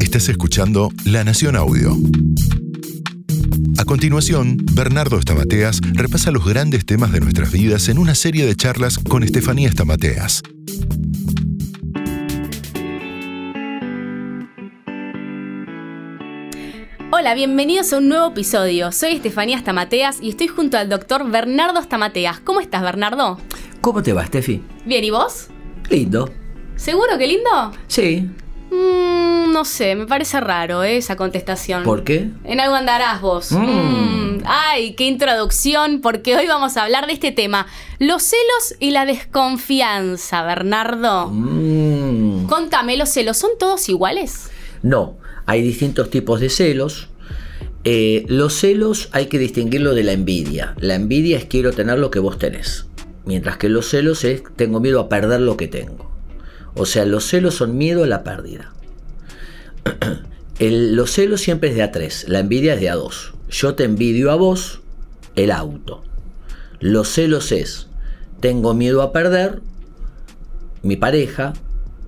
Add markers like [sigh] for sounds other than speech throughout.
Estás escuchando La Nación Audio. A continuación, Bernardo Estamateas repasa los grandes temas de nuestras vidas en una serie de charlas con Estefanía Estamateas. Hola, bienvenidos a un nuevo episodio. Soy Estefanía Stamateas y estoy junto al doctor Bernardo Stamateas. ¿Cómo estás, Bernardo? ¿Cómo te va, Steffi? Bien, ¿y vos? Lindo. ¿Seguro que lindo? Sí. Mm, no sé, me parece raro ¿eh? esa contestación. ¿Por qué? En algo andarás vos. Mm. Mm, Ay, qué introducción, porque hoy vamos a hablar de este tema. Los celos y la desconfianza, Bernardo. Contame, ¿los celos son todos iguales? No, hay distintos tipos de celos. Eh, los celos hay que distinguirlo de la envidia. La envidia es quiero tener lo que vos tenés. Mientras que los celos es tengo miedo a perder lo que tengo. O sea, los celos son miedo a la pérdida. El- los celos siempre es de a tres, la envidia es de a dos. Yo te envidio a vos el auto. Los celos es tengo miedo a perder mi pareja,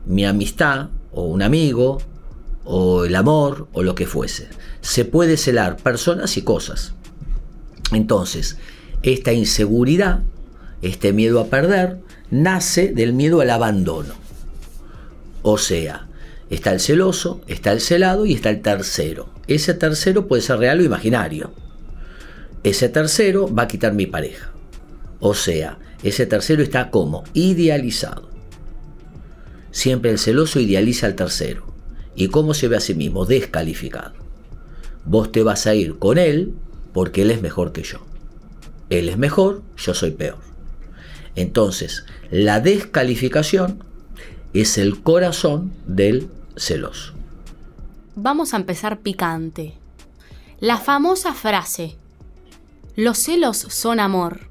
mi amistad o un amigo o el amor o lo que fuese. Se puede celar personas y cosas. Entonces, esta inseguridad, este miedo a perder, nace del miedo al abandono. O sea, está el celoso, está el celado y está el tercero. Ese tercero puede ser real o imaginario. Ese tercero va a quitar mi pareja. O sea, ese tercero está como idealizado. Siempre el celoso idealiza al tercero. ¿Y cómo se ve a sí mismo? Descalificado. Vos te vas a ir con él porque él es mejor que yo. Él es mejor, yo soy peor. Entonces, la descalificación es el corazón del celoso. Vamos a empezar picante. La famosa frase, los celos son amor.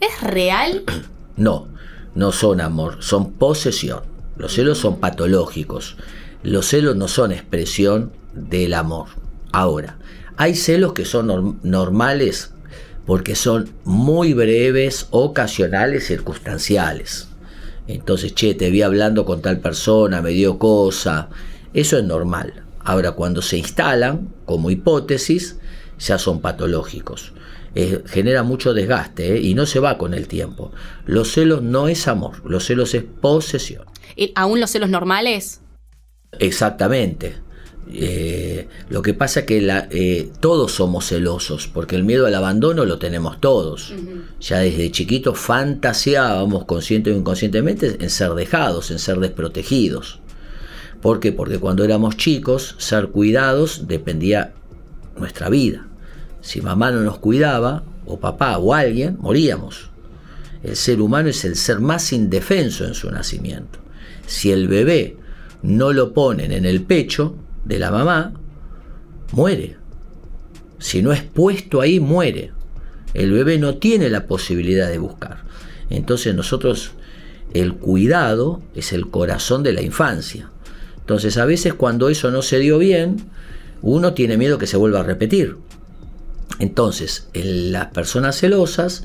¿Es real? [clears throat] No, no son amor, son posesión. Los celos son patológicos. Los celos no son expresión del amor. Ahora, hay celos que son norm- normales porque son muy breves, ocasionales, circunstanciales. Entonces, che, te vi hablando con tal persona, me dio cosa. Eso es normal. Ahora, cuando se instalan como hipótesis, ya son patológicos. Eh, genera mucho desgaste ¿eh? y no se va con el tiempo. Los celos no es amor, los celos es posesión. ¿Y ¿Aún los celos normales? Exactamente. Eh, lo que pasa es que la- eh, todos somos celosos, porque el miedo al abandono lo tenemos todos. Ya desde chiquitos fantaseábamos consciente o inconscientemente en ser dejados, en ser desprotegidos. ¿Por qué? Porque cuando éramos chicos, ser cuidados dependía nuestra vida. Si mamá no nos cuidaba, o papá, o alguien, moríamos. El ser humano es el ser más indefenso en su nacimiento. Si el bebé no lo ponen en el pecho de la mamá, muere. Si no es puesto ahí, muere. El bebé no tiene la posibilidad de buscar. Entonces nosotros, el cuidado es el corazón de la infancia. Entonces a veces cuando eso no se dio bien, uno tiene miedo que se vuelva a repetir. Entonces, en las personas celosas,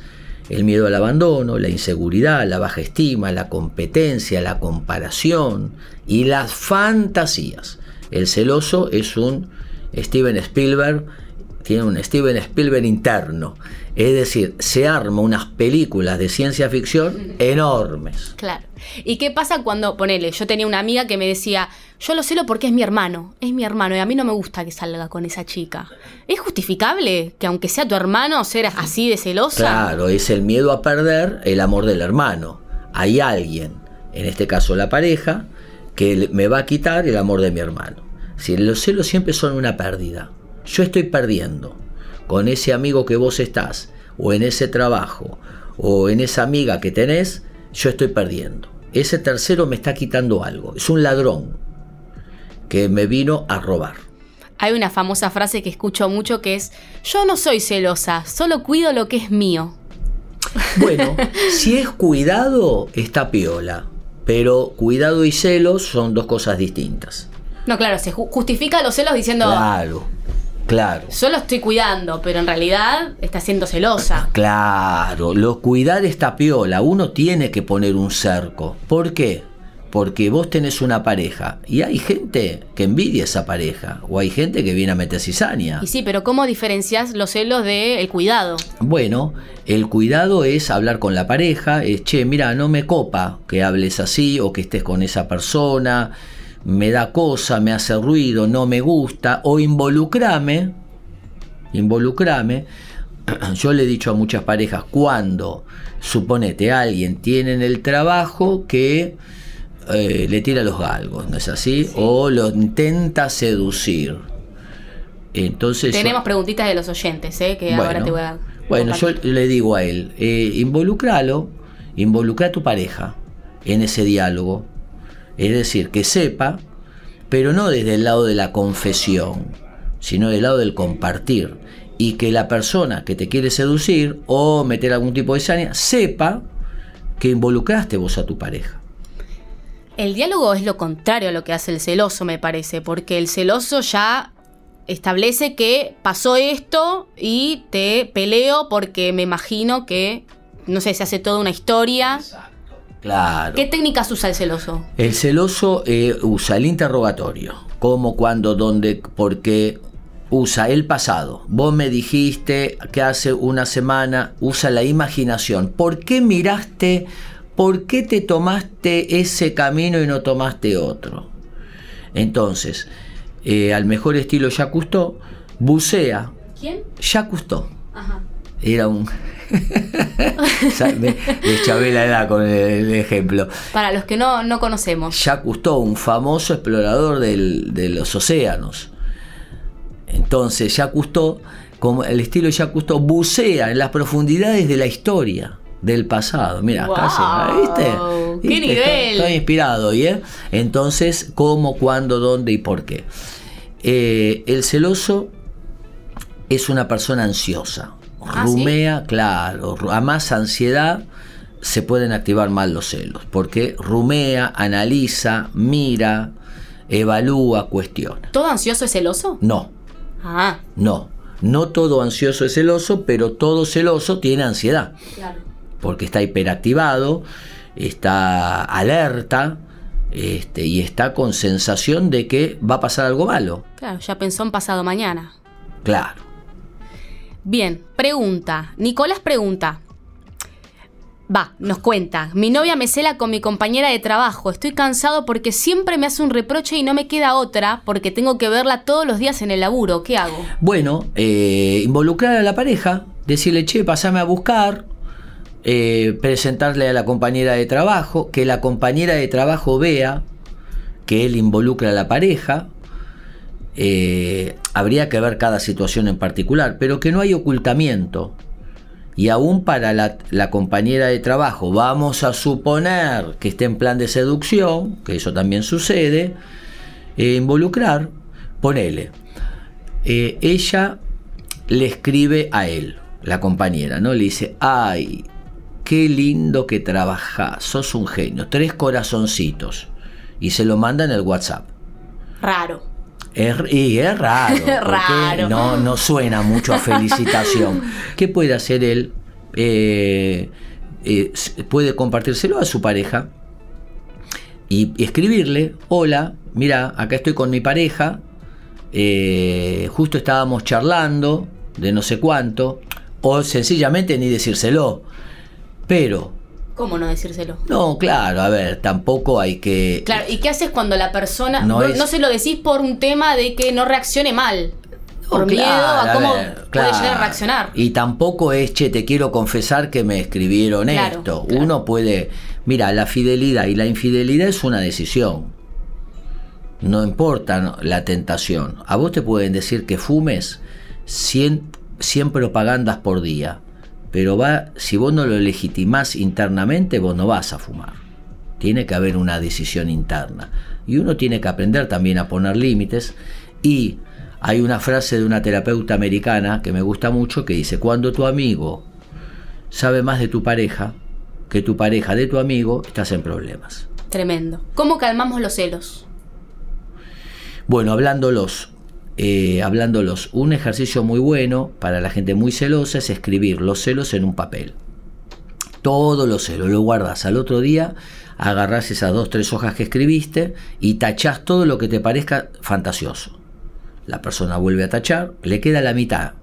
el miedo al abandono, la inseguridad, la baja estima, la competencia, la comparación y las fantasías. El celoso es un Steven Spielberg, tiene un Steven Spielberg interno. Es decir, se arma unas películas de ciencia ficción enormes. Claro. ¿Y qué pasa cuando, ponele, yo tenía una amiga que me decía, yo lo celo porque es mi hermano, es mi hermano y a mí no me gusta que salga con esa chica? ¿Es justificable que aunque sea tu hermano, ser así de celosa? Claro, es el miedo a perder el amor del hermano. Hay alguien, en este caso la pareja, que me va a quitar el amor de mi hermano. Si los celos siempre son una pérdida. Yo estoy perdiendo con ese amigo que vos estás, o en ese trabajo, o en esa amiga que tenés, yo estoy perdiendo. Ese tercero me está quitando algo. Es un ladrón que me vino a robar. Hay una famosa frase que escucho mucho que es, yo no soy celosa, solo cuido lo que es mío. [laughs] Bueno, si es cuidado, está piola. Pero cuidado y celos son dos cosas distintas. No, claro, se ju- justifica los celos diciendo, Claro, claro. yo lo estoy cuidando, pero en realidad está siendo celosa. Claro, lo cuidar está piola. Uno tiene que poner un cerco. ¿Por qué? porque vos tenés una pareja y hay gente que envidia esa pareja o hay gente que viene a meter cizaña. Y sí, pero ¿cómo diferencias los celos del cuidado? Bueno, el cuidado es hablar con la pareja, es, che, mira, no me copa que hables así o que estés con esa persona, me da cosa, me hace ruido, no me gusta, o involucrame, involucrame. [clears throat] Yo le he dicho a muchas parejas, cuando, suponete, alguien tiene en el trabajo que eh, le tira los galgos, ¿no es así? O lo intenta seducir. Entonces Tenemos preguntitas de los oyentes, ¿eh? que ahora te voy a... Bueno, yo le digo a él, eh, involucralo, involucra a tu pareja en ese diálogo. Es decir, que sepa, pero no desde el lado de la confesión, sino del lado del compartir. Y que la persona que te quiere seducir o meter algún tipo de saña sepa que involucraste vos a tu pareja. El diálogo es lo contrario a lo que hace el celoso, me parece, porque el celoso ya establece que pasó esto y te peleo porque me imagino que, no sé, se hace toda una historia. Claro. ¿Qué técnicas usa el celoso? El celoso eh, usa el interrogatorio, como cuando, donde, porque usa el pasado. Vos me dijiste que hace una semana usa la imaginación. ¿Por qué miraste ¿por qué te tomaste ese camino y no tomaste otro? Entonces, eh, al mejor estilo Jacques Cousteau, bucea. ¿Quién? Jacques Cousteau. Ajá. Era un... me, chavé la edad con el, ejemplo. Para los que no, no conocemos. Jacques Cousteau, un famoso explorador de los océanos. Entonces, Jacques Cousteau, como el estilo de Jacques Cousteau, bucea en las profundidades de la historia del pasado. Mira, wow. ¿viste? ¡Qué nivel! Estoy, inspirado, ¿eh? Entonces, ¿cómo, cuándo, dónde y por qué? Eh, el celoso es una persona ansiosa. ¿Ah, rumea, claro. A más ansiedad se pueden activar mal los celos. Porque rumea, analiza, mira, evalúa, cuestiona. ¿Todo ansioso es celoso? No. Ah. No. No todo ansioso es celoso, pero todo celoso tiene ansiedad. Claro porque está hiperactivado, está alerta este, y está con sensación de que va a pasar algo malo. Claro, ya pensó en pasado mañana. Claro. Bien, pregunta. Nicolás pregunta. Va, nos cuenta. Mi novia me cela con mi compañera de trabajo. Estoy cansado porque siempre me hace un reproche y no me queda otra porque tengo que verla todos los días en el laburo. ¿Qué hago? Bueno, eh, involucrar a la pareja, decirle, che, pasame a buscar, eh, presentarle a la compañera de trabajo, que la compañera de trabajo vea que él involucra a la pareja. Eh, habría que ver cada situación en particular, pero que no hay ocultamiento. Y aún para la, compañera de trabajo, vamos a suponer que esté en plan de seducción, que eso también sucede, eh, involucrar, ponele. ella le escribe a él, la compañera, ¿no? Le dice, ay, qué lindo que trabajás, sos un genio, tres corazoncitos. Y se lo manda en el WhatsApp. Raro. Y es raro. [laughs] raro. No, no suena mucho a felicitación. [laughs] ¿Qué puede hacer él? Eh, eh, puede compartírselo a su pareja y, escribirle, hola, mira, acá estoy con mi pareja, eh, justo estábamos charlando de no sé cuánto, o sencillamente ni decírselo. Pero ¿Cómo no decírselo? No, claro, a ver, tampoco hay que... Claro, ¿y qué haces cuando la persona... No, no, se lo decís por un tema de que no reaccione mal? por miedo a cómo puede llegar a reaccionar. Y tampoco es, che, te quiero confesar que me escribieron esto. Uno puede... Mira, la fidelidad y la infidelidad es una decisión. No importa la tentación. A vos te pueden decir que fumes 100, 100 propagandas por día pero va, si vos no lo legitimás internamente, vos no vas a fumar. Tiene que haber una decisión interna. Y uno tiene que aprender también a poner límites. Y hay una frase de una terapeuta americana que me gusta mucho que dice, cuando tu amigo sabe más de tu pareja que tu pareja de tu amigo, estás en problemas. Tremendo. ¿Cómo calmamos los celos? Bueno, hablándolos. Eh, hablándolos. Un ejercicio muy bueno para la gente muy celosa es escribir los celos en un papel. todos los celos, lo guardas al otro día, agarrás esas dos, tres hojas que escribiste y tachás todo lo que te parezca fantasioso. La persona vuelve a tachar, le queda la mitad,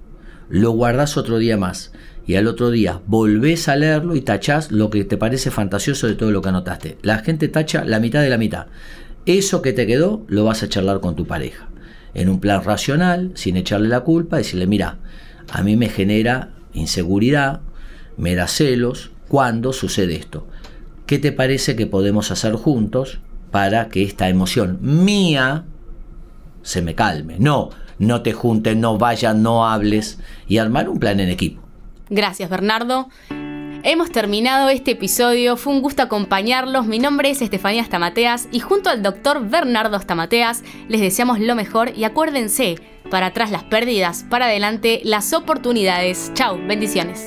lo guardás otro día más y al otro día volvés a leerlo y tachás lo que te parece fantasioso de todo lo que anotaste. La gente tacha la mitad de la mitad. Eso que te quedó lo vas a charlar con tu pareja. En un plan racional, sin echarle la culpa, decirle, mira, a mí me genera inseguridad, me da celos cuando sucede esto. ¿Qué te parece que podemos hacer juntos para que esta emoción mía se me calme? No, no te juntes, no vayas, no hables y armar un plan en equipo. Gracias, Bernardo. Hemos terminado este episodio, fue un gusto acompañarlos. Mi nombre es Estefanía Stamateas y junto al doctor Bernardo Stamateas les deseamos lo mejor y acuérdense, para atrás las pérdidas, para adelante las oportunidades. Chao, bendiciones.